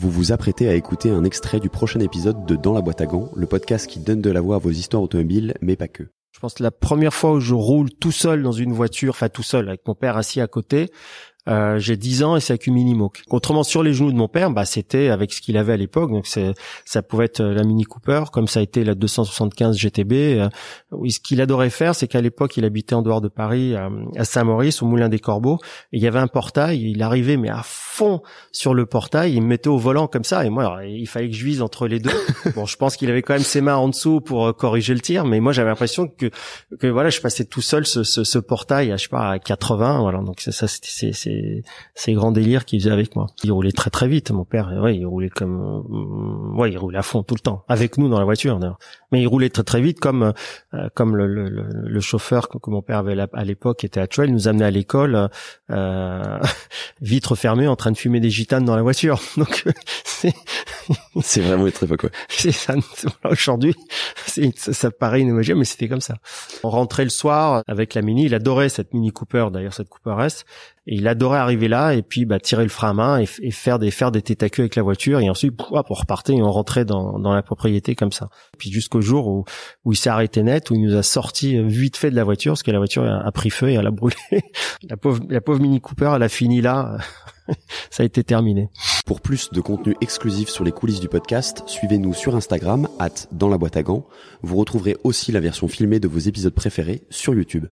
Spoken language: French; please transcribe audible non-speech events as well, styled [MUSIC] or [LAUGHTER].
Vous vous apprêtez à écouter un extrait du prochain épisode de Dans la boîte à gants, le podcast qui donne de la voix à vos histoires automobiles, mais pas que. Je pense que la première fois où je roule tout seul dans une voiture, enfin tout seul, avec mon père assis à côté, euh, j'ai 10 ans et c'est avec une Mini Moke. Autrement, sur les genoux de mon père, bah, c'était avec ce qu'il avait à l'époque. Donc, c'est, ça pouvait être la Mini Cooper, comme ça a été la 275 GTB. Euh, ce qu'il adorait faire, c'est qu'à l'époque, il habitait en dehors de Paris, à Saint-Maurice, au Moulin des Corbeaux. Et il y avait un portail. Il arrivait, mais à fond sur le portail. Il me mettait au volant comme ça. Et moi, il fallait que je vise entre les deux. [LAUGHS] bon, je pense qu'il avait quand même ses mains en dessous pour euh, corriger le tir. Mais moi, j'avais l'impression que, que voilà, je passais tout seul ce, ce, ce portail, à, je sais pas, à 80. Voilà. Donc ça, c'était, c'est ces grands délires qu'il faisait avec moi. Il roulait très très vite, mon père. Ouais, il roulait comme, euh, ouais, il roulait à fond tout le temps, avec nous dans la voiture. Mais il roulait très très vite, comme euh, comme le, le, le, chauffeur que, mon père avait à l'époque était actuel, il nous amenait à l'école, euh, [LAUGHS] vitre fermée, en train de fumer des gitanes dans la voiture. [LAUGHS] Donc c'est c'est vraiment une très quoi. [LAUGHS] C'est ça. Aujourd'hui, ça paraît une mais c'était comme ça. On rentrait le soir avec la Mini. Il adorait cette Mini Cooper, d'ailleurs cette Cooper S. Et il adorait arriver là et puis bah, tirer le frein à main et, faire des faire des têtes à queue avec la voiture et ensuite hop, on repartait on rentrait dans, dans la propriété comme ça. Puis jusqu'au jour où, où il s'est arrêté net, où il nous a sorti vite fait de la voiture parce que la voiture a, pris feu et elle a brûlé. [LAUGHS] la pauvre la pauvre Mini Cooper, elle a fini là. [LAUGHS] ça a été terminé. Pour plus de contenu exclusif sur les coulisses du podcast, suivez-nous sur Instagram, at dans la boîte à gants. Vous retrouverez aussi la version filmée de vos épisodes préférés sur YouTube.